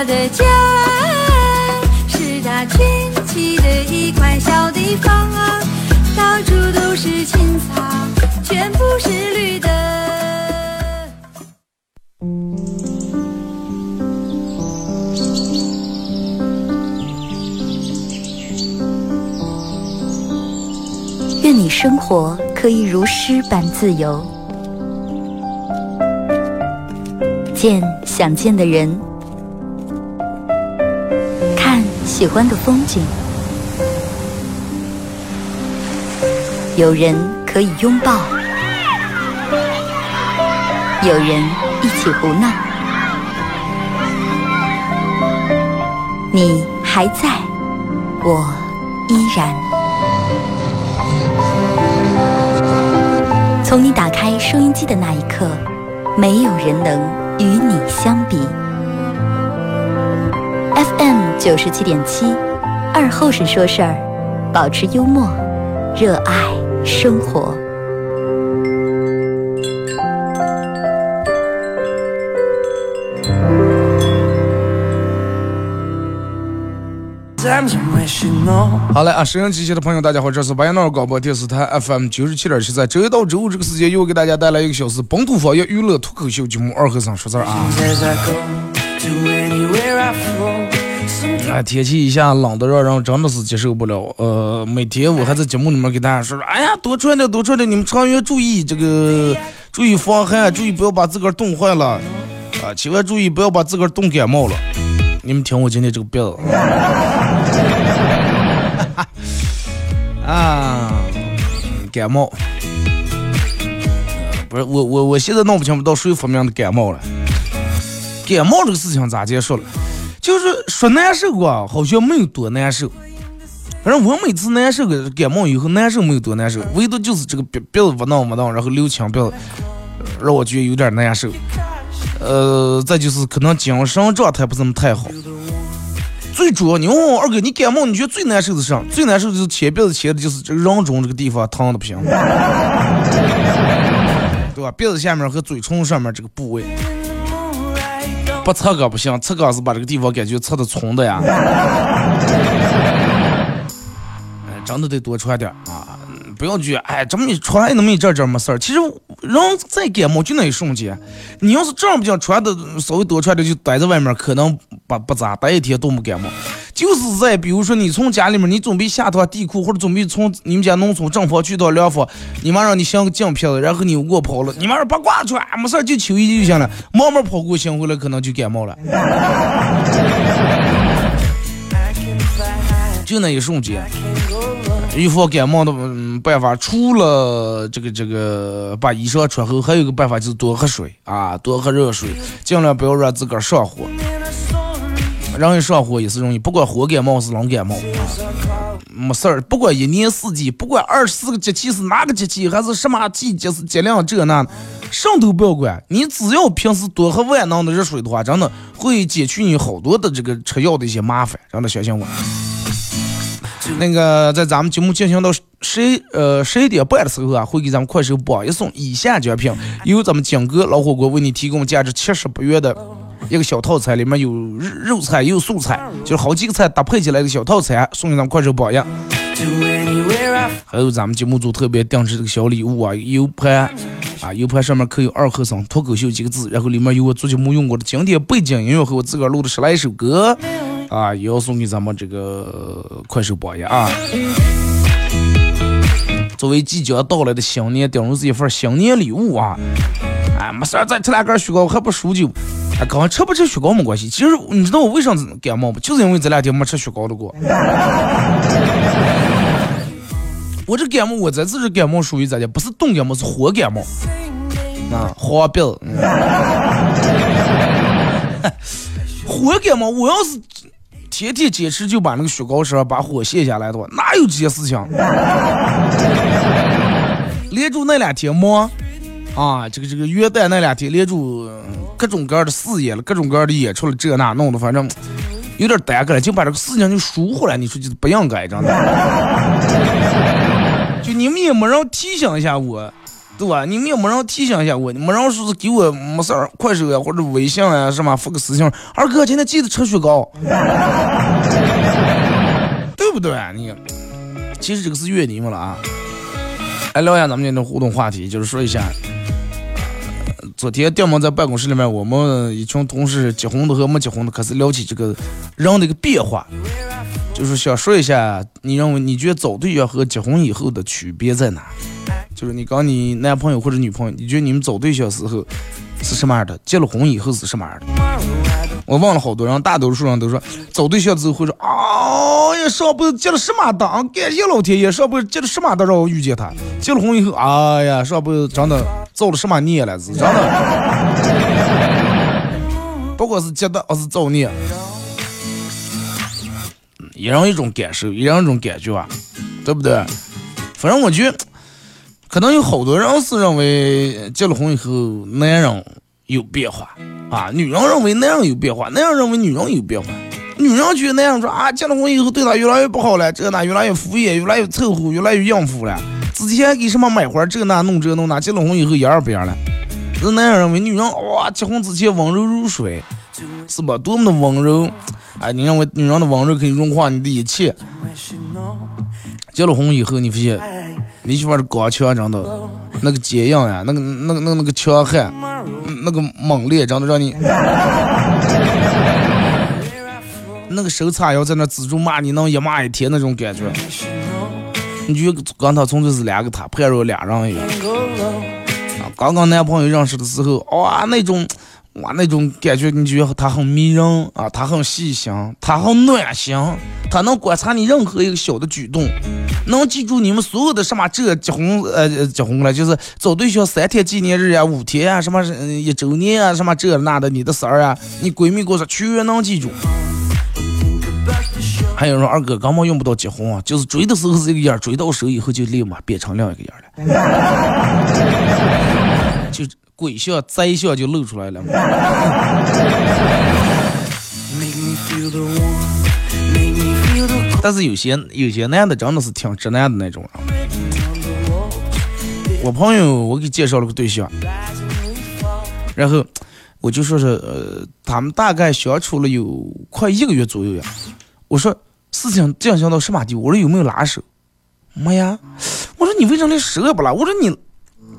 我的家是它圈起的一块小地方啊，到处都是青草，全部是绿的。愿你生活可以如诗般自由，见想见的人，喜欢的风景，有人可以拥抱，有人一起胡闹，你还在，我依然。从你打开收音机的那一刻，没有人能与你相比。FM 九十七点七，二后生说事儿，保持幽默，热爱生活。好嘞啊！收音机前的朋友，大家好，这是白杨闹广播电视台 FM 九十七点七，在周一到周五这个时间，又给大家带来一个小时本土方言娱乐脱口秀节目《二和尚说事儿》啊。哎，天气一下冷的让人真的是接受不了。呃，每天我还在节目里面给大家说，哎呀，多穿点，多穿点，你们成员注意这个，注意防寒，注意不要把自个儿冻坏了啊，千万注意不要把自个儿冻感冒了。你们听我今天这个病 啊，感冒，不是我我我现在弄不清到谁发明的感冒了。感冒这个事情咋结束了？就是说难受啊，好像没有多难受。反正我每次难受个感冒以后难受没有多难受，唯独就是这个鼻鼻子不闹不闹，然后流清鼻子，让我觉得有点难受。呃，再就是可能精神状态不怎么太好。最主要，你问我二哥，你感冒你觉得最难受的是啥？最难受的就是切鼻子切的就是这个人中这个地方疼的不行，对吧？鼻子下面和嘴唇上面这个部位，不测个不行，测个是把这个地方感觉测的重的呀。哎，真的得多穿点啊！不要觉得哎，这么一穿那么一阵阵没事儿。其实人再感冒就那一瞬间，你要是这样不行穿的稍微多穿点就待在外面，可能不不咋待一天都不感冒。就是在比如说你从家里面你准备下趟地库，或者准备从你们家农村正房去到凉房，你妈让你想个镜片子，然后你给我跑了，你妈说别挂穿，没事就秋衣就行了，慢慢跑过行回来可能就感冒了。就那一瞬间，预防感冒的办法，除了这个这个把衣裳穿厚，还有一个办法就是多喝水啊，多喝热水，尽量不要让自个儿上火。人一上火也是容易，不管火感冒是冷感冒，没事儿，不管一年四季，不管二十四个节气是哪个节气，还是什么季节是节量这那，什么都不要管，你只要平时多喝万能的热水的话，真的会减去你好多的这个吃药的一些麻烦，真的相信我。那个在咱们节目进行到十呃十一点半的时候啊，会给咱们快手榜一送以下奖品，由咱们景哥老火锅为你提供价值七十八元的一个小套餐，里面有肉肉菜有素菜，就是好几个菜搭配起来的小套餐，送给咱们快手榜一。还有咱们节目组特别定制这个小礼物啊，U 盘啊，U 盘上面刻有“二和尚脱口秀”几个字，然后里面有我做节目用过的经典背景音乐和我自个儿录的十来首歌。啊，也要送给咱们这个快手榜一啊！作为即将到来的新年，顶入这一份新年礼物啊！哎，没事儿，再吃两根雪糕，还不输就。刚吃不吃雪糕没关系。其实你知道我为啥感冒不？就是因为这两天没吃雪糕的过。我这感冒，我这次这感冒属于咋的？不是冻感冒，是火感冒。啊，花病。火感冒，我要是天天坚持就把那个雪糕车把火卸下来的话，哪有这些事情？连住那两天忙啊，这个这个元旦那两天连住各种各样的事业了，各种各样的演出了，这那弄的，反正有点耽搁了，就把这个事情就疏忽了。你说就不应该，真的。就你们也没人提醒一下我。对吧？你们也没人提醒一下我，没人说是给我没事，快手呀或者微信呀什么发个私信，二哥今天记得吃雪糕，对不对？你其实这个是怨你们了啊！来聊一下咱们今天的互动话题，就是说一下，昨天掉毛在办公室里面，我们一群同事结婚的和没结婚的开始聊起这个人的一个变化，就是想说一下，你认为你觉得找对象和结婚以后的区别在哪？就是你跟你男朋友或者女朋友，你觉得你们找对象时候是什么样的？结了婚以后是什么样的？我问了好多人，大多数人都说找对象之后会说，哎呀，上辈子结了什么当？感谢老天爷，上辈子结了什么当让我遇见他？结了婚以后，哎呀，上辈子真的造了什么孽了？是真的，不管是结的还是造孽，一人一种感受，一人一种感觉啊，对不对？反正我觉得。可能有好多人是认为结了婚以后男人有变化啊，女人认为男人有变化，男人认为女人有变化。女人觉得男人说啊，结了婚以后对她越来越不好了，这那越来越敷衍，越来越凑合，越来越应付了。之前给什么买花这那弄这弄那，结了婚以后一样不一样了。是男人认为女人哇，结婚之前温柔如水，是吧？多么的温柔，哎，你认为女人的温柔可以融化你的一切。结了婚以后，你发现。你媳妇的刚强，真的，那个坚硬呀，那个、那个、那个、那个强悍，那个猛烈，真的让你，那个手叉腰在那自助骂你，能一骂一天那种感觉。你觉跟他从就是两个他，判若两人一样。刚刚男朋友认识的时候，哇，那种。哇，那种感觉，你觉得他很迷人啊，他很细心，他很暖心，他能观察你任何一个小的举动，能记住你们所有的什么这结婚呃结婚了，就是找对象三天纪念日呀、五天啊、什么一周年啊、什么这那的你的事儿啊，你闺蜜过生全能记住。还有人二哥根本用不到结婚啊，就是追的时候是一个样，追到手以后就立马变成另一个样了，就。鬼笑贼笑就露出来了。但是有些有些男的真的是挺直男的那种。我朋友我给介绍了个对象，然后我就说是呃，他们大概相处了有快一个月左右呀。我说事情进行到什么地步？我说有没有拉手？没呀。我说你为什么连手也不拉？我说你。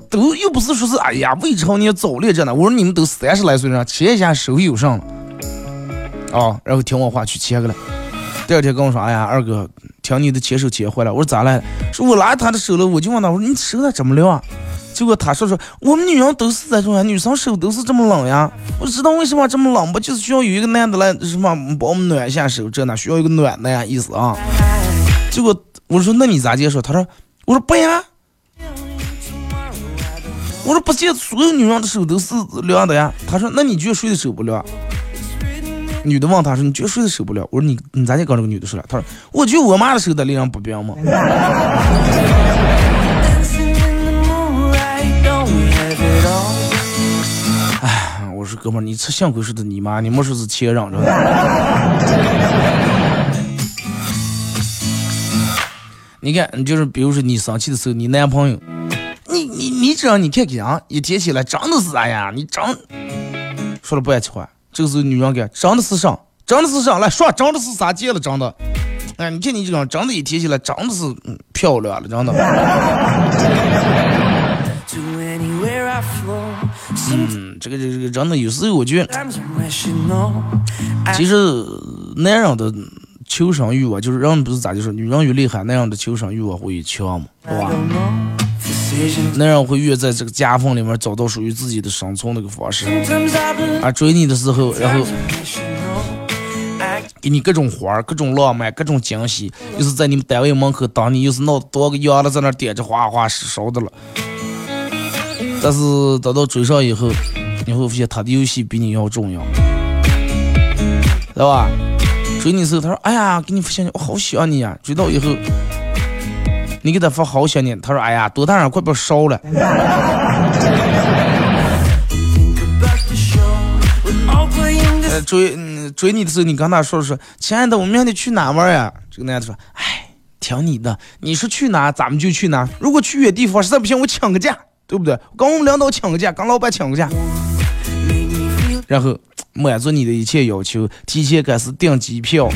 都又不是说是哎呀未成年早恋着呢，我说你们都三十来岁了，牵一下手有上了，啊，然后听我话去牵个了。第二天跟我说，哎呀二哥，听你的牵手牵坏了。我说咋了？说我拉他的手了，我就问他，我说你手咋这么凉啊？结果他说说我们女人都是这种呀，女生手都是这么冷呀。我知道为什么这么冷不？就是需要有一个男的来什么帮我们暖一下手，这呢需要一个暖的呀意思啊。结果我说那你咋接受？他说我说不呀。我说不见所有女人的手都是凉的呀。他说那你觉得谁的手不凉？女的问他说你觉得谁的手不凉？我说你你咋就跟这个女的说了？他说我觉我妈的手的令人不冰嘛。哥们儿，你吃幸亏是的你妈，你没说是前任着。你看，你就是比如说你生气的时候，你男朋友。你你你这样，你看看啊，一提起来真的是啥呀，你真说了不爱气话，这个是女人给，真的是啥，真的是啥来说，真的是啥戒了，真的。哎，你看你这样，真的，一提起来真的是漂亮了，真的。嗯，这个这个这个真的，有时候我觉得，其实男人的求生欲望，就是人不是咋就说，女人越厉害，男人的求生欲望会越强嘛，对吧？男人会越在这个夹缝里面找到属于自己的生存那个方式。啊，追你的时候，然后给你各种花各种浪漫、各种惊喜，又是在你们单位门口等你，又是闹多个样的在那点着花花烧的了。但是等到追上以后，你会发现他的游戏比你要重要。对吧？追你时候，他说：“哎呀，给你发信息，我好想你呀。”追到以后，你给他发好想你，他说：“哎呀，多大人快被烧了。”，追嗯追你的时候，你跟他说说：“亲爱的，我们明天去哪玩呀？”这个男的说：“哎，听你的，你说去哪，咱们就去哪。如果去远地方，实在不行，我请个假，对不对？跟我们领导请个假，跟老板请个假。”然后满足你的一切要求，提前开始订机票，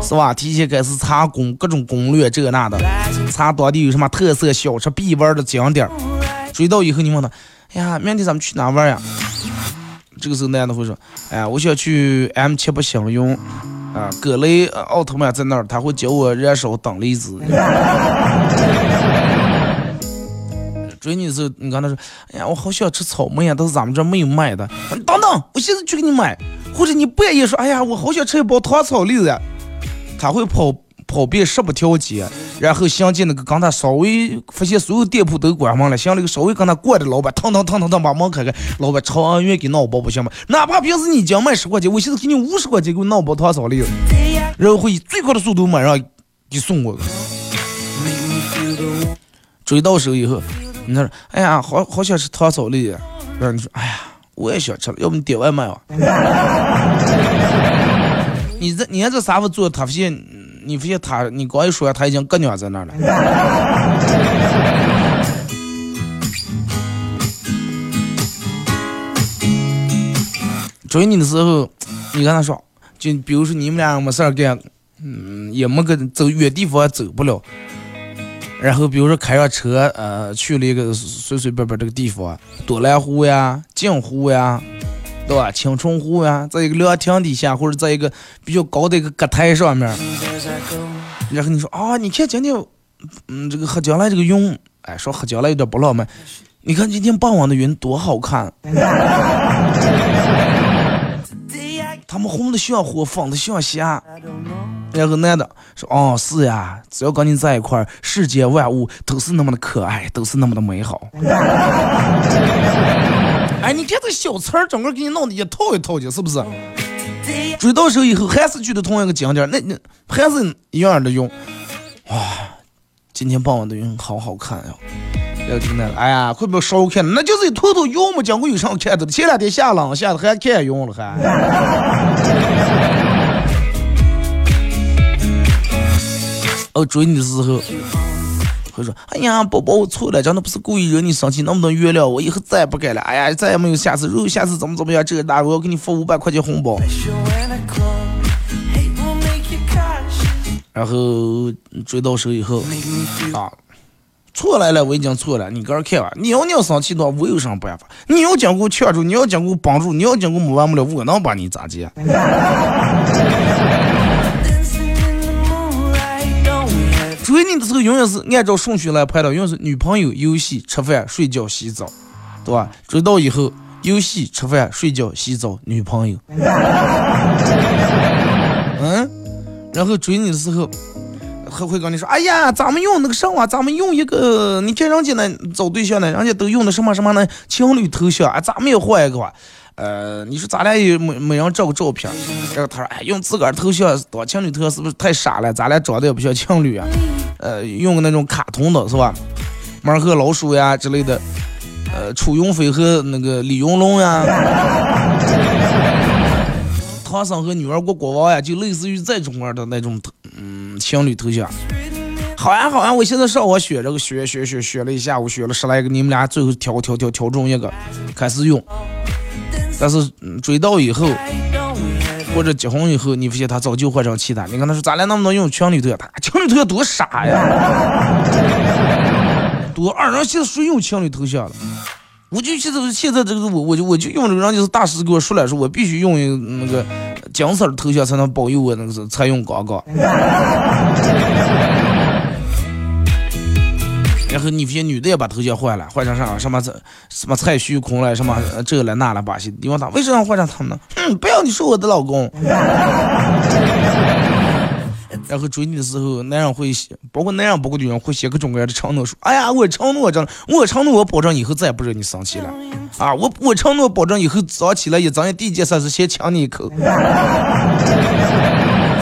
是吧？提前开始查攻各种攻略，这那的，查当地有什么特色小吃必玩的景点。追到以后，你问他，哎呀，明天咱们去哪玩呀？这个时候男的会说，哎呀，我想去 M 七八星云，啊，格雷奥特曼在那儿，他会教我燃烧等离子。追你的时候，你刚才说，哎呀，我好想吃草莓呀，但是咱们这没有卖的。等等，我现在去给你买。或者你半夜说，哎呀，我好想吃一包糖炒栗子呀，他会跑跑遍十八条街，然后想进那个刚才稍微发现所有店铺都关门了，想那个稍微跟他过的老板，腾腾腾腾腾把门开开，老板朝安愿给闹包不行吗？哪怕平时你讲卖十块钱，我现在给你五十块钱给我闹包糖炒栗子，然后会以最快的速度马上给送过去。追到手以后。你说，哎呀，好好想吃糖炒栗子。然后你说，哎呀，我也想吃了，要不你点外卖吧？你这，你看这啥时做？他发现，你发现他，你刚一说，他已经搁鸟在那了。追你的时候，你跟他说，就比如说你们俩没事儿干，嗯，也没个走远地方走不了。然后比如说开上车，呃，去了一个随随便便这个地方，多兰湖呀、镜湖呀，对吧？青春湖呀，在一个凉亭底下，或者在一个比较高的一个阁台上面。然后你说啊，你看今天，嗯，这个黑将来这个云，哎，说黑将来有点不浪漫。你看今天傍晚的云多好看，他们红的像火，粉的像霞。然后男的说：“哦，是呀，只要跟你在一块儿，世间万物都是那么的可爱，都是那么的美好。”哎，你看这小词儿，整个给你弄的一套一套的，是不是？追到手以后还是去的同一个景点，那那还是一样的用。哇，今天傍晚的云好好看呀！然后这个男的，哎呀，快不要少看，那就是一坨坨云嘛，讲过有啥看的？前两天下冷下的还看云了还。哦，追你的时候会说：“哎呀，宝宝，我错了，真的不是故意惹你生气，能不能原谅我？以后再也不敢了。哎呀，再也没有下次，如果下次怎么怎么样，这个那我要给你发五百块钱红包。”然后追到手以后啊，错来了，我已经错了，你个人看吧。你要你生气的话，我有什么办法？你要讲给我劝住，你要讲给我帮助，你要讲给我没完没了，我能把你咋接？追你的时候永远是按照顺序来排的，永远是女朋友、游戏、吃饭、睡觉、洗澡，对吧？追到以后，游戏、吃饭、睡觉、洗澡，女朋友。嗯，然后追你的时候，还会跟你说：“哎呀，咱们用那个什么？咱们用一个，你看人家那找对象呢，人家都用的什么什么呢？情侣头像啊，咱们也换一个吧。”呃，你说咱俩也没没人照个照片，然后他说，哎，用自个儿头像当情侣头像是不是太傻了？咱俩长得也不像情侣啊。呃，用个那种卡通的是吧？猫和老鼠呀之类的，呃，楚云飞和那个李云龙呀，唐僧和女儿国国王呀，就类似于这种的那种，嗯，情侣头像。好呀好呀，我现在上网选这个选选选选了一下午，选了十来个，你们俩最后挑挑挑挑中一个，开始用。但是追到以后，或者结婚以后，你发现他早就换成其他。你跟他说，咱俩能不能用情侣头像？他情侣头像多傻呀！多二人现在谁用情侣头像了？我就现在现在这个我我就我就用这个，人就是大师给我说了，说我必须用那个金色的头像才能保佑我那个是采用广告。然后你发现女的也把头像换了，换成啥什么什么蔡徐坤了，什么这了那了把戏。你问他为什么换成他们呢？嗯，不要你说我的老公。然后追你的时候，男人会写，包括男人包括女人会写各种各样的承诺书。哎呀，我承诺，真我承诺，我保证以后再也不惹你生气了。啊，我我承诺保证以后早起来一睁眼第一件事是先亲你一口。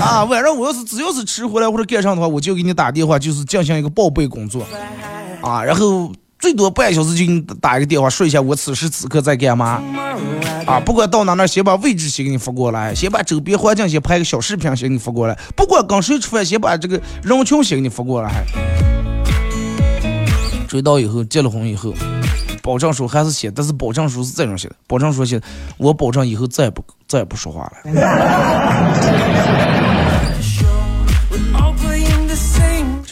啊，晚上我要是只要是迟回来或者干上的话，我就给你打电话，就是进行一个报备工作，啊，然后最多半小时就给你打一个电话，说一下我此时此刻在干嘛，啊，不管到哪那，先把位置先给你发过来，先把周边环境先拍个小视频先给你发过来，不管跟谁吃饭，先把这个人群先给你发过来。追到以后，结了婚以后，保证书还是写，但是保证书是这样写的：保证书写，我保证以后再也不再也不说话了。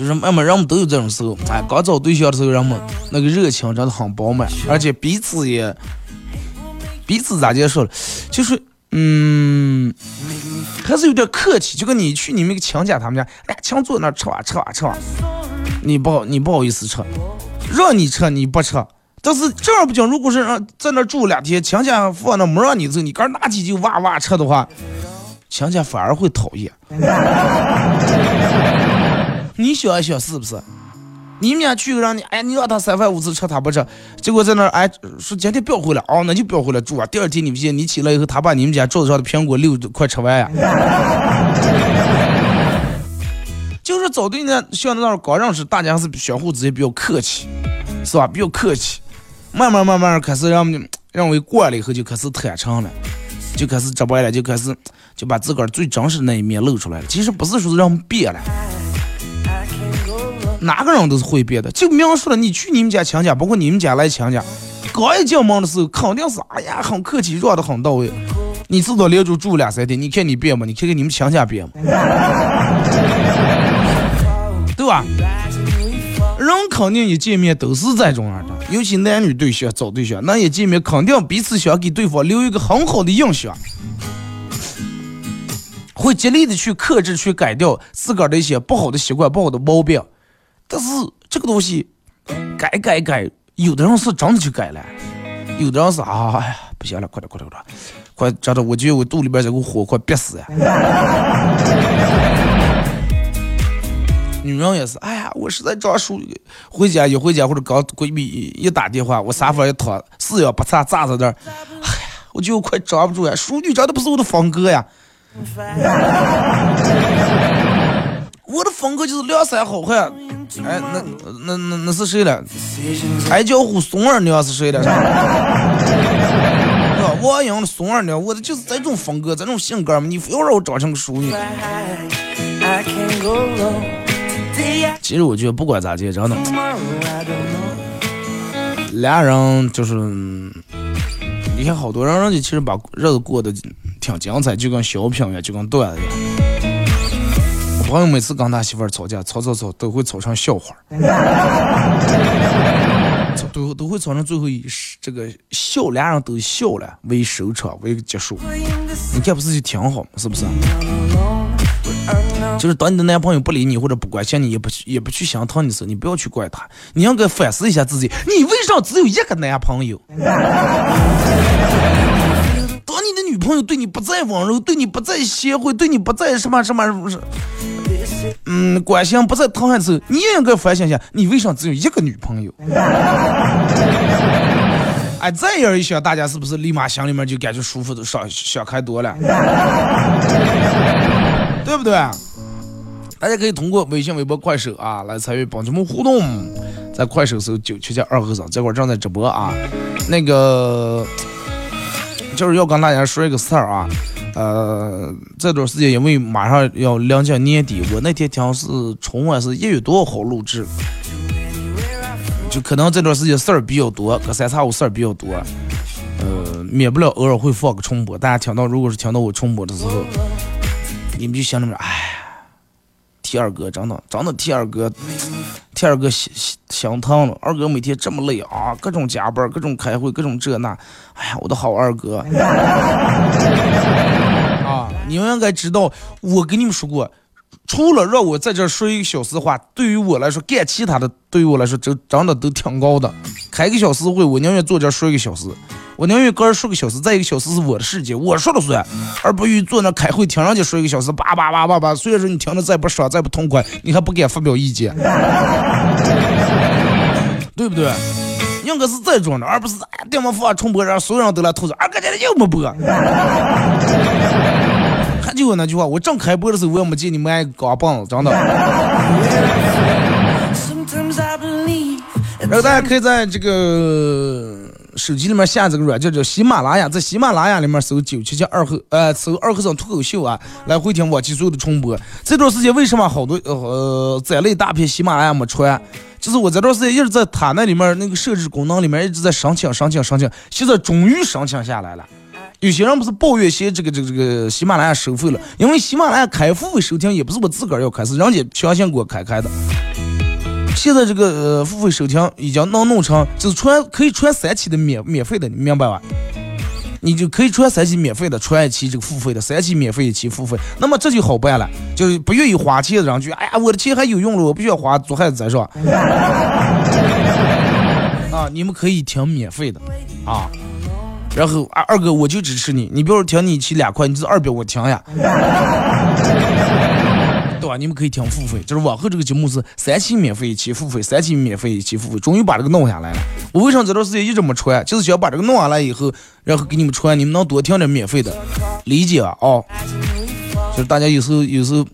就是慢慢人们都有这种时候，哎，刚找对象的时候，人们那个热情真的很饱满，而且彼此也彼此咋接受了，就是嗯，还是有点客气，就跟你去你们个亲家他们家，哎，请坐那吃吧吃吧吃吧，你不好你不好意思吃，让你吃你不吃，但是这样不经，如果是让在那住两天，亲家放那没让你走，你刚拿起就哇哇吃的话，亲家反而会讨厌。你想一想是不是？你们家去个让你，哎，你让他三番五次吃他不吃，结果在那哎说今天不要回来哦，那就不要回来住啊。第二天你不信，你起来以后，他把你们家桌子上的苹果六快吃完呀。就是早对呢，像那刚认识，大家是相互之间比较客气，是吧？比较客气，慢慢慢慢开始让认为惯了以后就开始坦诚了，就开始直白了，就开始就把自个儿最真实那一面露出来了。其实不是说是让们变了。哪个人都是会变的，就描述了你去你们家请家，包括你们家来请家，刚一进门的时候肯定是哎呀很客气，让的很到位。你至少连住住两三天，你看你变吗？你看看你们亲家变吗？对吧？人肯定一见面都是这种样的，尤其男女对象找对象，那一见面肯定彼此想给对方留一个很好的印象，会极力的去克制、去改掉自个儿的一些不好的习惯、不好的毛病。但是这个东西改改改，有的人是真的去改了，有的人是啊，哎呀，不行了，快点快点快点，快找到，我觉得我肚里边这股火快憋死呀！女人也是，哎呀，我实在找书，回家一回家或者刚闺蜜一打电话，我沙发一躺，四仰八叉扎在那儿，哎呀，我就快抓不住呀，淑女真的不是我的风格呀。我的风格就是梁山好汉，哎，那那那那是谁了？矮脚虎松二娘是谁了？对吧？王英的松二娘，我的就是这种风格，这种性格嘛。你非要让我长成个淑女。其实我觉得不管咋地，真的，俩人就是，你看好多人，人家其实把日子过得挺精彩，就跟小品一样，就跟段子一样。朋友每次跟他媳妇儿吵架，吵吵吵都会吵成笑话 都都会吵成最后一这个笑，俩人都笑了为收场为结束。你看不是就挺好吗？是不是？就是当你的男朋友不理你或者不关心你，也不去也不去想疼你的时候，你不要去怪他，你应该反思一下自己，你为啥只有一个男朋友？当你的女朋友对你不再温柔，对你不再贤惠，对你不再什么什么什么。嗯，关心不在疼爱的时候，你也应该反省一下，你为啥只有一个女朋友？哎，这样一想，大家是不是立马心里面就感觉舒服的少想开多了？对不对？大家可以通过微信、微博、快手啊来参与帮节目互动，在快手搜九七七二和尚，这会儿正在直播啊。那个就是要跟大家说一个事儿啊。呃，这段时间因为马上要临近年底，我那天听是春晚是一月多号录制，就可能这段时间事儿比较多，隔三差五事儿比较多，呃，免不了偶尔会放个重播。大家听到如果是听到我重播的时候，你们就想着？哎，替二哥真的真的替二哥，替二哥心心疼了。二哥每天这么累啊，各种加班，各种开会，各种这那，哎呀，我的好二哥。啊你们应该知道，我跟你们说过，除了让我在这说一个小时话，对于我来说，干其他的对于我来说，真真的都挺高的。开个小时会，我宁愿坐这说一个小时，我宁愿个人说个小时，再一个小时是我的世界，我说了算，而不于坐那开会听人家说一个小时，叭叭叭叭叭。虽然说你听着再不爽再不痛快，你还不敢发表意见，对不对？应该是这种的，而不是哎，电话发重播，让所有人都来吐槽，二哥今天又没播。还就我那句话，我正开播的时候，我也没见你们一个钢棒子，真的。然后大家可以在这个手机里面下这个软件叫喜马拉雅，在喜马拉雅里面搜九七七二和呃搜二和尚脱口秀啊，来回听往期所有的重播。这段时间为什么好多呃载了一大片喜马拉雅没传？就是我这段时间一直在它那里面那个设置功能里面一直在申请申请申请，现在终于申请下来了。有些人不是抱怨些这个这个这个喜马拉雅收费了，因为喜马拉雅开付费收听也不是我自个儿要开，是人家强行给我开开的。现在这个呃付费收听已经能弄成，就是传可以传三期的免免费的，你明白吧？你就可以传三期免费的，传一期这个付费的，三期免费一期付费，那么这就好办了。就不愿意花钱的人就，哎呀，我的钱还有用了，我不需要花，做孩子再说。啊，你们可以听免费的啊。然后二二哥我就支持你，你比如说听你一期两块，你就二百我听呀。啊？你们可以听付费，就是往后这个节目是三期免费一期付费，三期免费一期付费，终于把这个弄下来了。我为什么这段时间一直没传？就是想把这个弄下来以后，然后给你们传，你们能多听点免费的，理解啊？哦，就是大家有时候有时候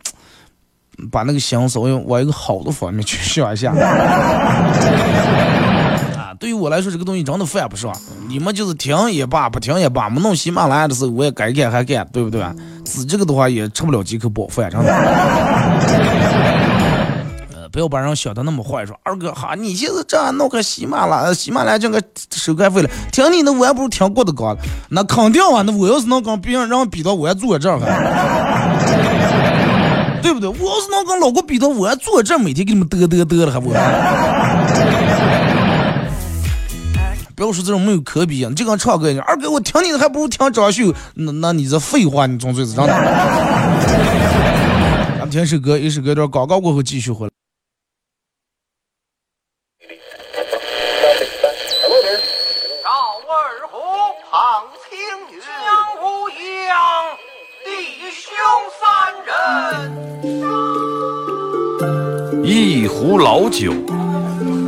把那个心稍微往一个好的方面去想一下。对于我来说，这个东西真的犯不上。你们就是听也罢，不听也罢，没弄喜马拉雅的时候，我也该干还干，对不对？指这个的话也吃不了几口饱饭，真的。呃，不要把人想的那么坏，说二哥哈，你现在这样弄个喜马拉，喜马拉雅就个收开费了，听你的我还不如听郭德纲，那肯定啊，那我要是能跟别人让比到，我还坐这儿，对不对？我要是能跟老郭比到，我还坐这儿每天给你们嘚嘚嘚了还不？不要说这种没有可比性！你就跟唱歌一样，二哥我听你的还不如听张秀，那那你这废话，你总最是真的。咱们听首歌，一首歌段广告过后继续回来。赵二虎胖青云，江无恙，弟兄三人。一壶老酒，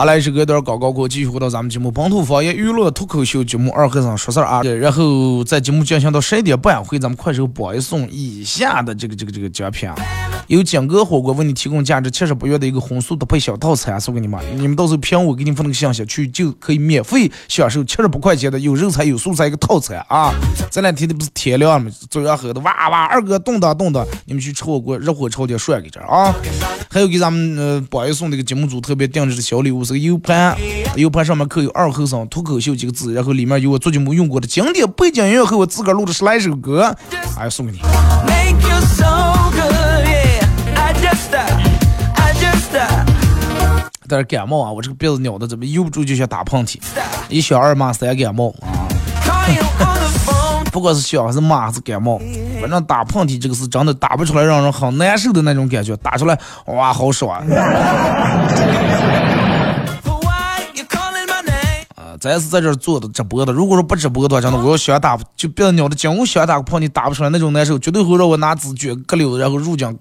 好来，是隔段广告过，继续回到咱们节目本土方言娱乐脱口秀节目《二和尚说事儿》啊。然后在节目进行到十一点半，会咱们快手播一送以下的这个这个这个奖品啊有景哥火锅为你提供价值七十八元的一个荤素搭配小套餐送给你们，你们到时候凭我给你发那个信息去，就可以免费享受七十八块钱的有肉菜有素菜一个套餐啊。这两天的不是天亮吗？早上喝的哇哇，二哥动的动的，你们去吃火锅，热火朝天涮给这啊。还有给咱们呃榜一送的一个节目组特别定制的小礼物。是个 U 盘，U 盘上面刻有“二后生脱口秀”几个字，然后里面有我做节目用过的经典背景音乐和我自个儿录的十来首歌，哎，送给你。但是感冒啊，我这个鼻子咬的怎么悠不住就想打喷嚏，一小二骂三感冒啊，不管是小还是骂还是感冒，反正打喷嚏这个是真的打不出来，让人很难受的那种感觉，打出来哇好爽。咱是在这儿做的直播的。如果说不直播的话，真的我要想打，就别的鸟的讲我想打个喷嚏打不出来那种难受，绝对会让我拿纸卷个溜，然后入奖。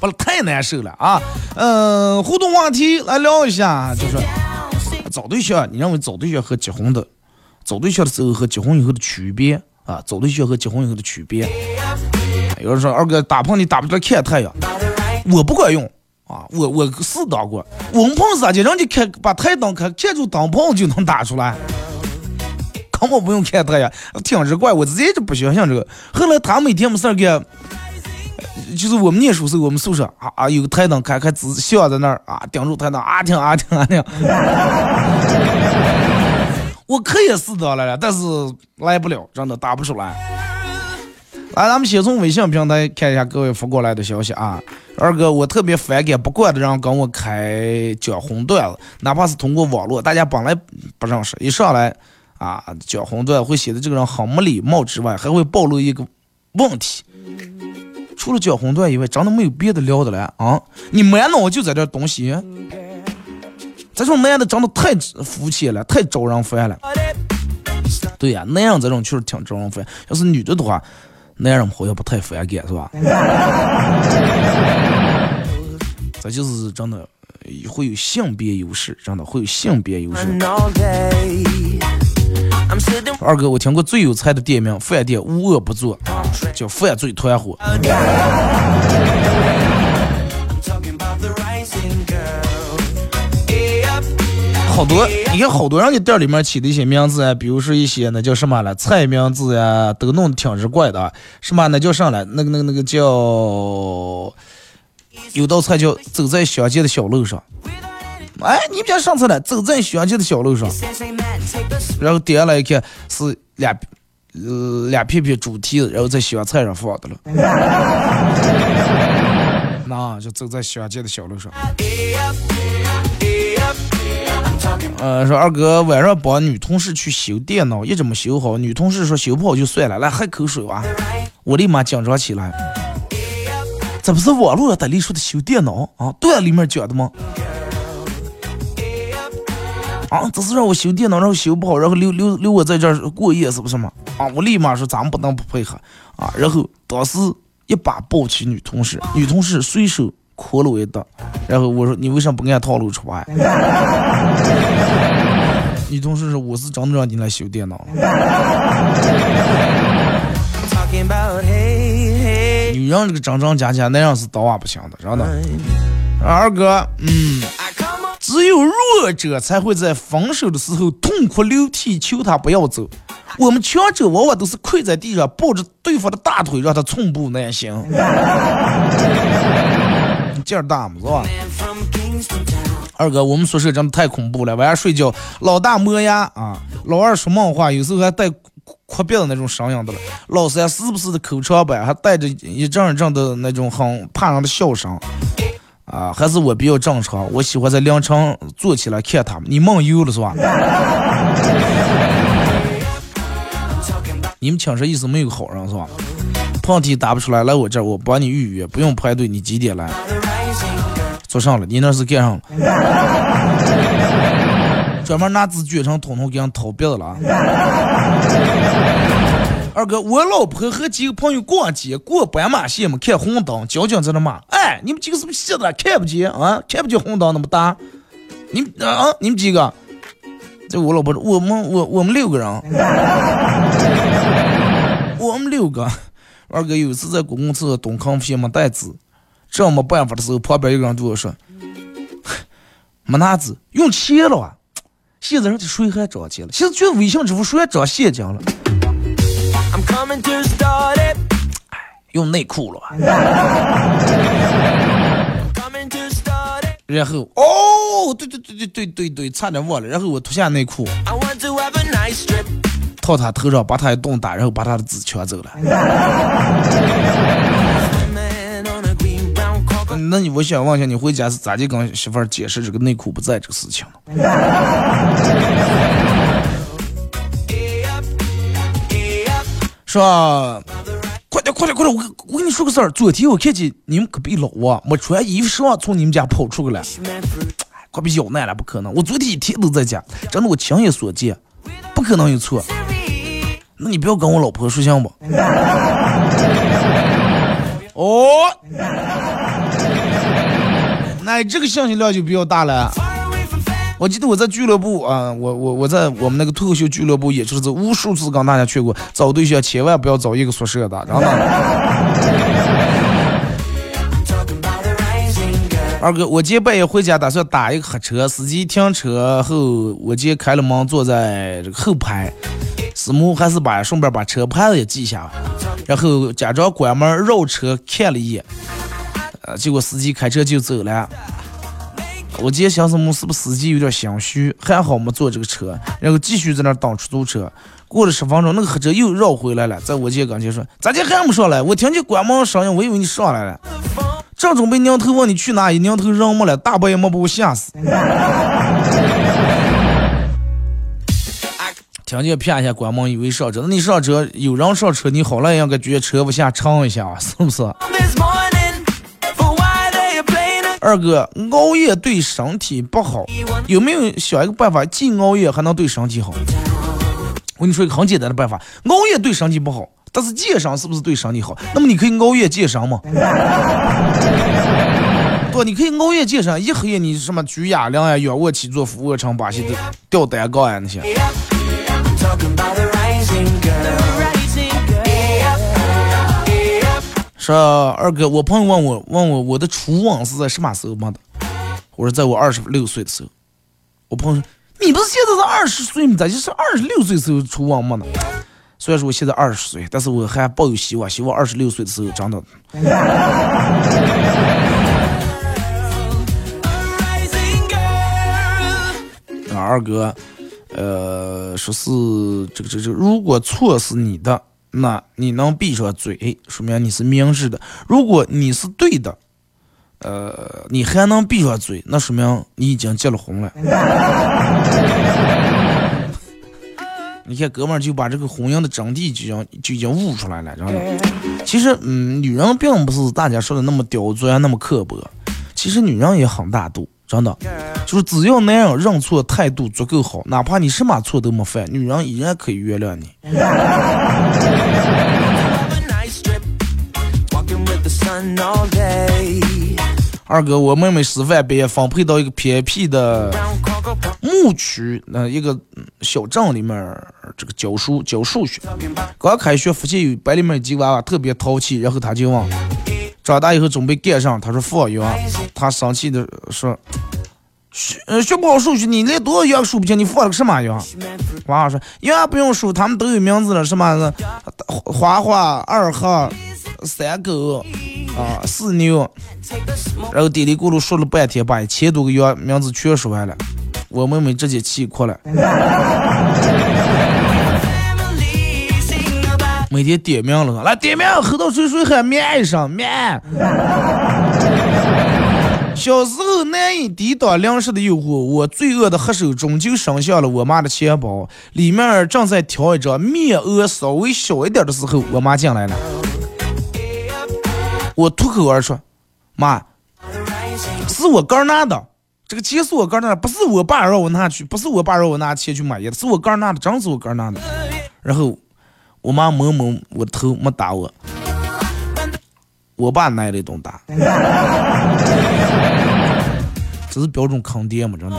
不是，太难受了啊！嗯，互动话题来聊一下，就是找对象，你认为找对象和结婚的，找对象的时候和结婚以后的区别啊？找对象和结婚以后的区别。有人说二哥打炮你打不出来看太阳，我不管用啊，我我试打过，我们碰啥去，人家看把太阳开看住灯泡就能打出来，根本不用看他呀，挺直怪，我直接就不相信这个。后来他每天没事儿给。就是我们念书时候，我们宿舍啊啊有个台灯，开开只笑在那儿啊，盯住台灯啊听啊听啊听。我可以试到了，但是来不了，真的打不出来。来，咱们先从微信平台看一下各位发过来的消息啊。二哥，我特别反感不惯的人跟我开讲红段子，哪怕是通过网络，大家本来不认识，一上来啊讲红段会显得这个人很没礼貌之外，还会暴露一个问题。除了讲红段以外，真的没有别的聊的了啊！你满脑子就在这东西，这种男的长得太肤浅了，太招人烦了。对呀，男人这种确实挺招人烦。要是女的的话，男人好像不太反感，是吧？这就是真的会有性别优势，真的会有性别优势。二哥，我听过最有才的店名，饭店无恶不作，叫犯罪团伙。好多，你看好多人家店里面起的一些名字啊，比如说一些那叫什么了，菜名字呀，都弄得挺直怪的。什么那叫啥了？那个那个那个叫，有道菜叫走在乡间的小路上。哎，你们家上车了，走在乡间的小路上。然后点了一看，是两呃两片片猪蹄子，然后在香菜上放的了。那就走在乡间的小路上。呃，说二哥晚上帮女同事去修电脑，一直没修好。女同事说修不好就算了，来喝口水吧。我立马紧张起来。这不是网络上里说的修电脑啊？段里面讲的吗？啊，这是让我修电脑，然后修不好，然后留留留我在这儿过夜，是不是嘛？啊，我立马说咱们不能不配合啊。然后当时一把抱起女同事，女同事随手磕了我一裆，然后我说你为什么不按套路出牌？女同事说我是真的让你来修电脑。女人这个真真假假，男人是刀啊不行的，真的。二哥，嗯。只有弱者才会在分手的时候痛哭流涕，求他不要走。我们强者往往都是跪在地上，抱着对方的大腿，让他寸步难行。你 劲儿大吗？是吧？二哥，我们宿舍真的太恐怖了。晚上睡觉，老大磨牙啊，老二说梦话，有时候还带哭鼻的那种声音的了。老三时不时的口长板，还带着一阵一阵的那种很怕人的笑声。啊，还是我比较正常。我喜欢在凌晨坐起来看他们。你梦游了是吧？你们寝室意思没有好人是吧？胖体打不出来，来我这儿，我帮你预约，不用排队。你几点来？坐上了，你那是干上了？专门拿纸卷成筒筒给人掏鼻子了。二哥，我老婆和几个朋友逛街，过斑马线嘛，看红灯，交警在那骂：“哎，你们几个是不是瞎子？看不见啊？看不见红灯那么大？你啊，你们几个？这我老婆，我们我我们六个人，我们六个。二哥有一次在公共厕所蹲坑皮没带纸，这没办法的时候，旁边一个人对我说：没拿纸，用钱了啊！现在人家谁还找钱了？现在就微信支付谁还找现金了？用内裤了吧？然后哦，对对对对对对对，差点忘了。然后我脱下内裤，套他头上，把他一顿打，然后把他的纸抢走了。那你我想问一下，你回家是咋地跟媳妇儿解释这个内裤不在这个事情是吧？快点，快点，快点！我我跟你说个事儿，昨天我看见你们隔壁老王没穿衣服上从你们家跑出去了。快被咬烂了，不可能。我昨天一天都在家，真的我亲眼所见，不可能有错。那你不要跟我老婆说行不？哦，那这个信息量就比较大了。我记得我在俱乐部啊，我我我在我们那个脱口秀俱乐部，也就是无数次跟大家劝过，找对象千万不要找一个宿舍的，然后呢。二哥，我今天半夜回家，打算打一个黑车，司机停车后，我今天开了门，坐在后排，师母还是把顺便把车牌子也记下，然后假装关门绕车看了一眼，呃，结果司机开车就走了。我今天想什么？是不是司机有点心虚？还好没坐这个车，然后继续在那等出租车。过了十分钟，那个黑车又绕回来了，在我姐跟前说：“咋的还没上来？我听见关门声音，我以为你上来了。正准备拧头问你去哪，一拧头人没了，大半夜没把我吓死。听见啪一下关门，以为上车。那你上车有人上车，你好了应该觉得车不下撑一下，是不是？二哥，熬夜对身体不好，有没有想一个办法，既熬夜还能对身体好？我跟你说一个很简单的办法，熬夜对身体不好，但是健身是不是对身体好？那么你可以熬夜健身吗？对，你可以熬夜健身，一黑夜你什么举哑铃呀、仰卧起坐、俯卧撑、把些的吊单杠呀那些。说二哥，我朋友问我问我我的初吻是在什么时候摸的？我说在我二十六岁的时候。我朋友说你不是现在是二十岁吗？咋就是二十六岁时候初吻摸的？虽然说我现在二十岁，但是我还抱有希望，希望二十六岁的时候真的。二哥，呃，说是这个这个这个，如果错是你的。那你能闭上嘴，说明你是明智的；如果你是对的，呃，你还能闭上嘴，那说明你已经结了婚了。你看，哥们儿就把这个婚姻的真谛就已经就已经悟出来了，知道吗？其实，嗯，女人并不是大家说的那么刁钻、那么刻薄，其实女人也很大度，真的。就是只要男人认错态度足够好，哪怕你什么错都没犯，女人依然可以原谅你。二哥，我妹妹师范毕业，分配到一个偏僻的牧区，那一个小镇里面，这个教书教数学。刚开学，发现有班里面几个娃娃特别淘气，然后他就问，长大以后准备干上？他说放羊。他生气的说。学学不好数学，你连多少羊数不清，你放了个什么羊？娃娃说：样不用数，他们都有名字了，什么花花、二哈、三狗啊、四牛。然后嘀里咕噜说了半天，把一千多个羊名字全说完了。我妹妹直接气哭了。每天点名了，来点名，喝到水水喊面一声面。小时候难以抵挡粮食的诱惑，我罪恶的黑手终究伸向了我妈的钱包，里面正在挑一张面额稍微小一点的时候，我妈进来了。我脱口而出：“妈，是我哥拿的，这个钱是我哥拿的，不是我爸让我拿去，不是我爸让我拿钱去买的，是我哥拿的，真是我哥拿的。”然后我妈摸摸我头，没打我。我爸挨了一顿打，这是标准坑爹嘛？真的。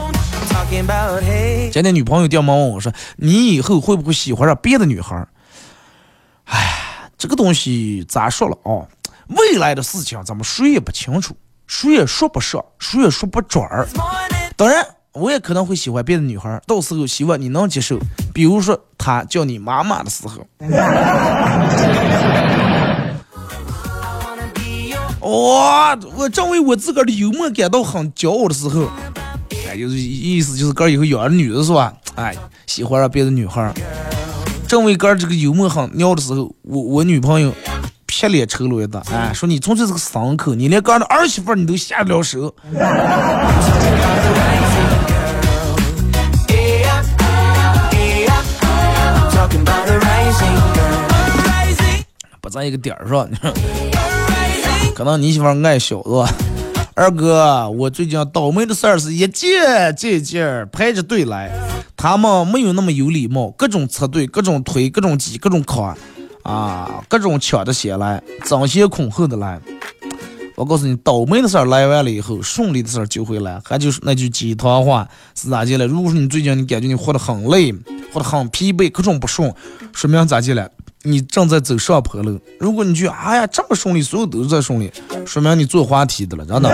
今天女朋友电话问我说：“你以后会不会喜欢上别的女孩？”哎，这个东西咋说了啊？未来的事情咱们谁也不清楚，谁也说不上，谁也说不准儿。当然，我也可能会喜欢别的女孩，到时候希望你能接受。比如说，她叫你妈妈的时候。哇！我正为我自个儿的幽默感到很骄傲的时候，哎，就是意思就是哥以后养女的是吧？哎，喜欢上别的女孩。正为哥这个幽默很尿的时候，我我女朋友撇脸抽了一顿，哎，说你纯粹是个牲口，你连哥的儿媳妇你都下得了手。在一个点儿上。可能你媳妇爱小子吧？二哥，我最近倒霉的事儿是一件接一件排着队来，他们没有那么有礼貌，各种插队，各种推，各种挤，各种卡，啊，各种抢着先来，争先恐后的来。我告诉你，倒霉的事儿来完了以后，顺利的事儿就会来。还就是那句鸡汤话是咋的了？如果说你最近你感觉你活得很累，活得很疲惫，各种不顺，说明咋的了？你正在走上坡路。如果你觉得哎呀这么顺利，所有都是在顺利，说明你坐滑梯的了，真的。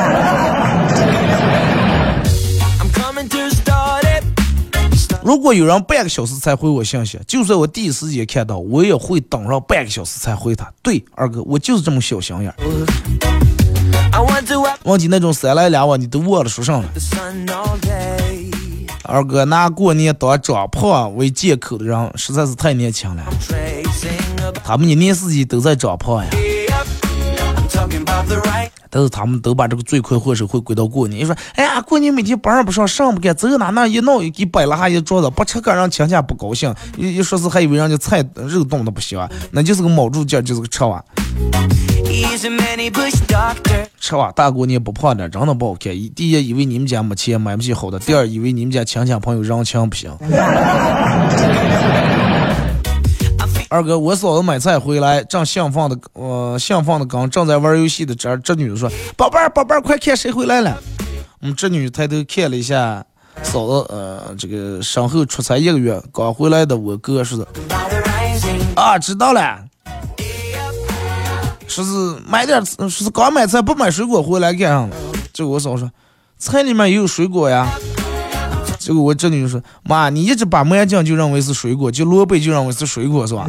如果有人半个小时才回我信息，就算我第一时间看到，我也会等上半个小时才回他。对，二哥，我就是这么小心眼儿。忘记那种三来两往，你都忘了说上了。二哥拿过年当长胖为借口的人实在是太年轻了，他们一年四季都在长胖呀。但是他们都把这个罪魁祸首会归到过年。你说，哎呀，过年每天班儿不上，上不干，走哪哪一闹，给摆了哈一桌子，不吃个让亲戚不高兴。一一说是还以为人家菜肉冻的不行，啊那就是个卯住劲，就是个吃完。吃吧大过年不胖点，真的不好看。第一，以为你们家没钱买不起好的；第二，以为你们家亲戚朋友人情不行。二哥，我嫂子买菜回来，正兴奋的，呃，兴奋的刚正在玩游戏的侄侄女说：“宝贝儿，宝贝儿，快看谁回来了！”我们侄女抬头看了一下嫂子，呃，这个身后出差一个月刚回来的我哥说的：“啊，知道了。”说是买点，说是刚买菜不买水果回来干啥了。这个我嫂说，菜里面也有水果呀。这个我侄女就说，妈，你一直把麻酱就认为是水果，就萝卜就认为是水果是吧？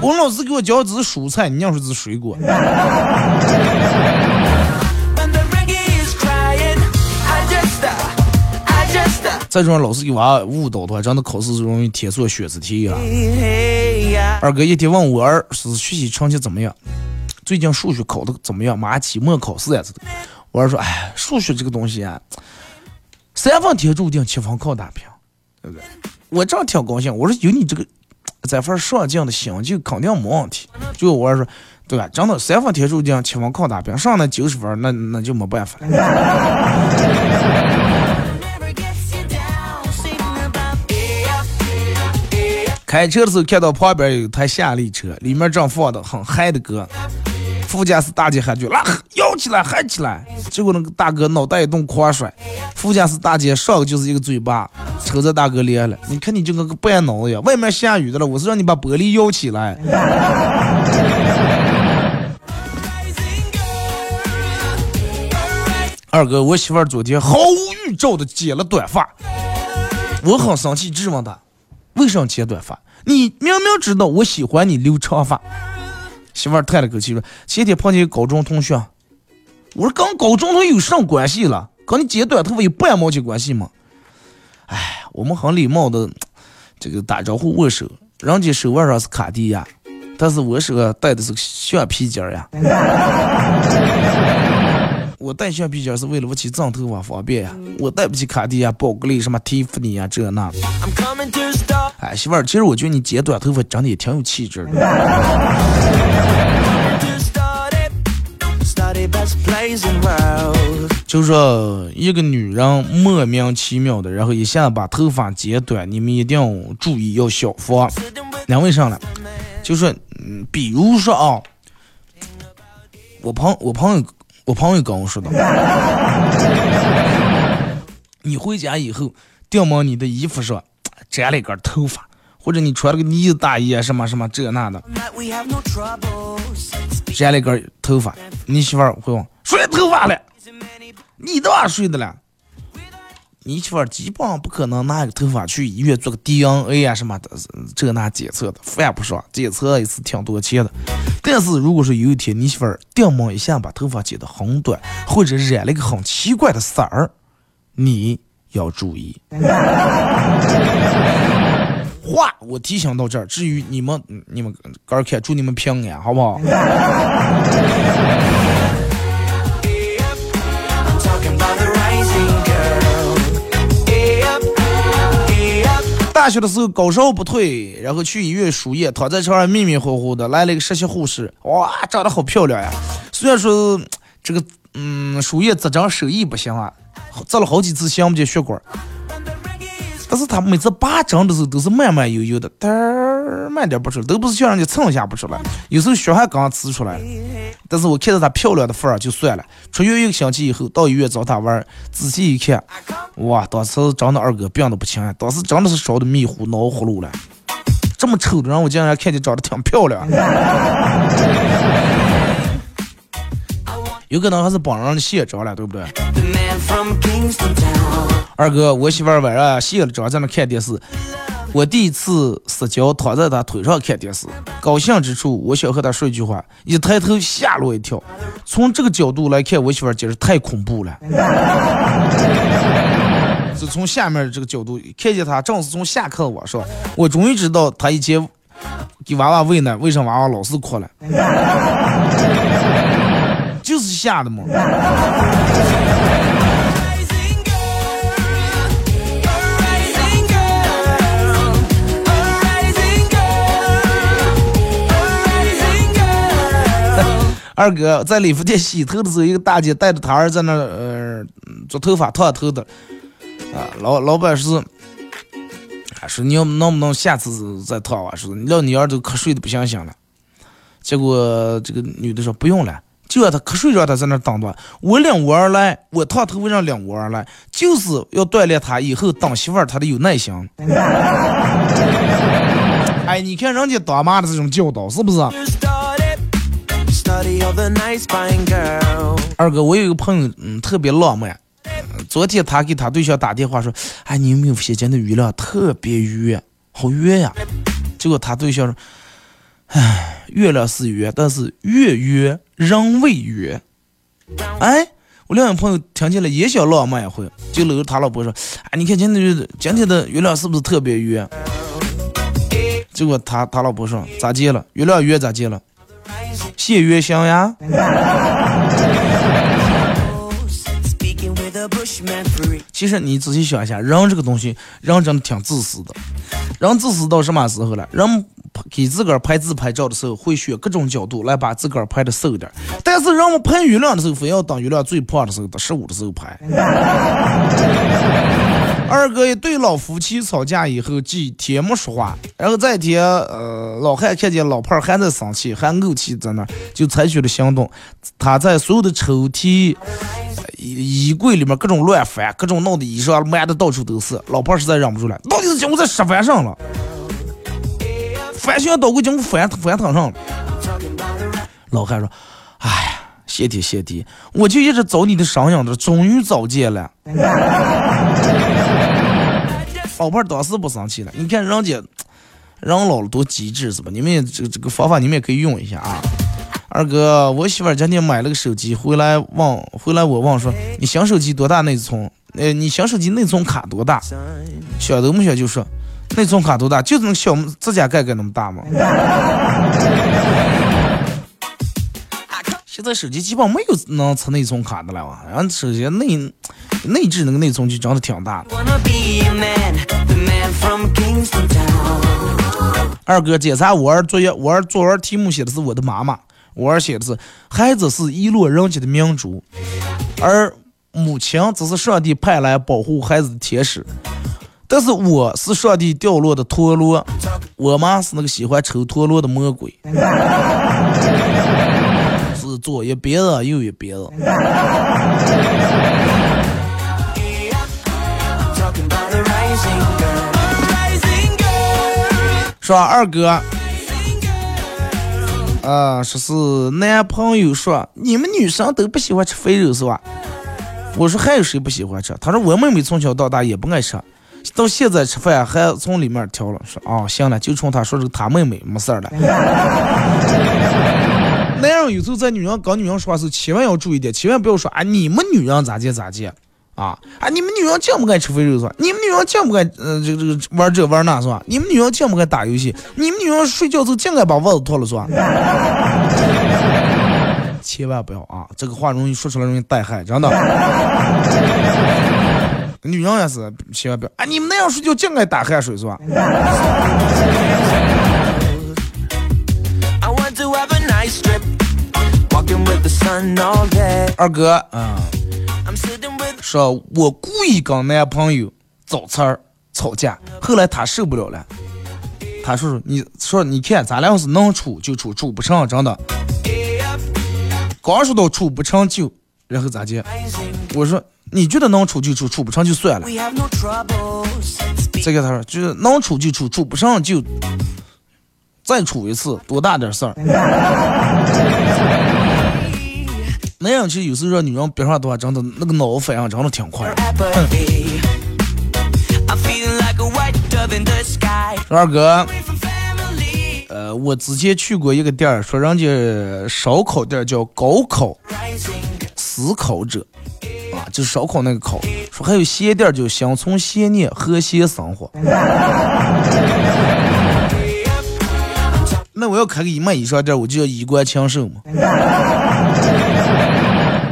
我老师给我教的只是蔬菜，你要说是水果。再说老师给娃误导的话，真的考试容易填错选择题啊。二哥一天问我儿是学习成绩怎么样，最近数学考的怎么样？马上期末考试呀，这个。我儿说，哎，数学这个东西啊，三分天注定，七分靠打拼，对不对？我这样挺高兴。我说有你这个这份上进的心，就肯定没问题。就我儿说，对吧？真的三分天注定，七分靠打拼，上那九十分，那那就没办法了。开车的时候看到旁边有一台夏利车，里面正放的很嗨的歌。副驾驶大姐喊句：“来，摇起来，嗨起来！”结果那个大哥脑袋一动狂甩，副驾驶大姐上个就是一个嘴巴，扯着大哥脸了。你看你就跟个半脑子一样，外面下雨的了，我是让你把玻璃摇起来。二哥，我媳妇昨天毫无预兆的剪了短发，我很生气，质问她。为什么剪短发？你明明知道我喜欢你留长发。媳妇儿叹了口气说：“前天碰见一高中同学，我说跟高中同学有什么关系了？跟你剪短头发有半毛钱关系吗？”哎，我们很礼貌的这个打招呼握手，人家手腕上是卡地亚，但是我手上戴的是橡皮筋呀。我戴橡皮筋是为了我去长头发方便呀，我戴不起卡地亚、宝格丽、什么蒂芙尼呀这那。哎，媳妇儿，其实我觉得你剪短头发长得也挺有气质的。就说一个女人莫名其妙的，然后一下把头发剪短，你们一定要注意要小防。两位上来，就说，嗯，比如说啊，我朋我朋友。我朋友跟我说的，你回家以后，掉毛你的衣服上粘了一根头发，或者你穿了个呢子大衣啊，什么什么这那的，粘了一根头发，你媳妇儿会问谁头发了？你都啊睡的了？你媳妇儿基本上不可能拿一个头发去医院做个 DNA 啊什么的，这那检测的，犯不上，检测一次挺多钱的。但是如果说有一天你媳妇儿掉毛一下把头发剪得很短，或者染了一个很奇怪的色儿，你要注意。话我提醒到这儿，至于你们你们哥儿看，祝你们平安，好不好？大学的时候高烧不退，然后去医院输液，躺在床上迷迷糊糊的，来了一个实习护士，哇，长得好漂亮呀！虽然说这个嗯输液扎针手艺不行啊，扎了好几次想不见血管。但是他每次拔针的时候都是慢慢悠悠的，嘚儿慢点不出来，都不是像人家蹭一下不出来，有时候血还刚呲出来。但是我看到她漂亮的份儿就算了，出院一个星期以后到医院找她玩儿，仔细一看，哇，当时真的二哥病的不轻啊，当时真的是烧的迷糊脑糊涂了。这么丑的人，我竟然看见长得挺漂亮。有可能还是帮人卸妆了，对不对？二哥，我媳妇儿晚上卸了妆在那看电视，我第一次撒娇躺在她腿上看电视，高兴之处，我想和她说一句话，一抬头吓了我一跳。从这个角度来看，我媳妇儿简直太恐怖了。是从下面这个角度看见她，正是从下课我说，我终于知道她以前给娃娃喂奶，为啥娃娃老是哭了，就是吓的嘛。二哥在理发店洗头的时候，一个大姐带着她儿在那呃做头发烫头的，啊，老老板是，啊说你要能不能下次再烫啊？说让你儿子瞌睡的不行行了。结果这个女的说不用了，就让他瞌睡让他在那等着。我领我儿来，我烫头发让领我儿来？就是要锻炼他以后当媳妇儿他得有耐心。哎，你看人家当妈的这种教导是不是？二哥，我有一个朋友，嗯，特别浪漫。昨天他给他对象打电话说：“哎，你有没有发现今天月亮特别圆，好圆呀？”结果他对象说：“哎，月亮是圆，但是月圆人未圆。”哎，我两个朋友听见了也想浪漫一回，就搂着他老婆说：“哎，你看今天的今天的月亮是不是特别圆？”结果他他老婆说：“咋见了？月亮圆咋见了？”谢月香呀！其实你仔细想一下，人这个东西，人真的挺自私的。人自私到什么时候了？人给自个儿拍自拍照的时候，会选各种角度来把自个儿拍的瘦点但是人们拍月亮的时候，非要当月亮最胖的时候、到十五的时候拍。二哥一对老夫妻吵架以后，几天没说话，然后这一天，呃，老汉看见老伴儿还在生气，还怄气在那，就采取了行动。他在所有的抽屉、衣衣柜里面各种乱翻，各种弄的衣裳满的到处都是。老伴儿实在忍不住了，到底是经过在沙发上翻箱倒柜经过翻翻堂上了。老汉说：“哎呀，谢天谢地，我就一直找你的声音的，终于找见了。”老伴儿当时不生气了，你看人家人老了多机智是吧？你们也这个这个方法你们也可以用一下啊。二哥，我媳妇儿今天买了个手机回来问，回来我问说你新手机多大内存？呃，你新手机内存卡多大？小都没小就说内存卡多大？就是那小指甲盖盖那么大吗？现在手机基本没有能存内存卡的了啊，然后手机内内置那个内存就真的挺大的。二哥检查我儿作业，我儿作文题目写的是我的妈妈，我儿写的是孩子是遗落人间的明珠，而母亲只是上帝派来保护孩子的天使。但是我是上帝掉落的陀螺，我妈是那个喜欢抽陀螺的魔鬼。是左一边子，右一边子。说二哥，啊，说是男朋友说你们女生都不喜欢吃肥肉是吧？我说还有谁不喜欢吃？他说我妹妹从小到大也不爱吃，到现在吃饭还从里面挑了。说哦，行了，就冲他说这个他妹妹没事儿了。男人有时候在女人跟女人说话时候，千万要注意点，千万不要说啊你们女人咋地咋地啊啊你们女人净不该吃肥肉是吧？你们女人净不该呃这个这个玩这玩那是吧？你们女人净不该打游戏，你们女人睡觉时候净爱把袜子脱了是吧？千万不要啊，这个话容易说出来容易带害，真的。女人也是千万不要啊，你们那样睡觉净爱打汗水是吧.二哥，啊，说我故意跟男朋友找茬儿吵架，后来他受不了了，他说说你说你看咱俩要是能处就处，处不成真的。刚说到处不成就，然后咋接？我说你觉得能处就处，处不成就算了。再给他说就是能处就处，处不上就再处一次，多大点事儿。那样其实有时候让女人别说的话，真的那个脑反应真的挺快。说二哥，呃，我之前去过一个店儿，说人家烧烤店儿叫高烤思考者，就是烧烤那个烤。说还有鞋店儿叫乡村鞋念和谐生活。那我要开个卖衣裳店，我就叫衣冠禽兽嘛。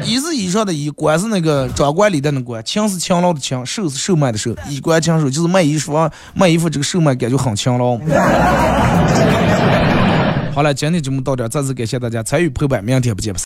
衣是衣裳的衣，冠是那个掌管里的那冠，勤是勤劳的勤，售是售卖的售，衣冠禽兽就是卖衣服，卖衣服这个售卖感觉很勤劳。好了，今天节目到这儿，再次感谢大家参与陪伴，明天不见不散。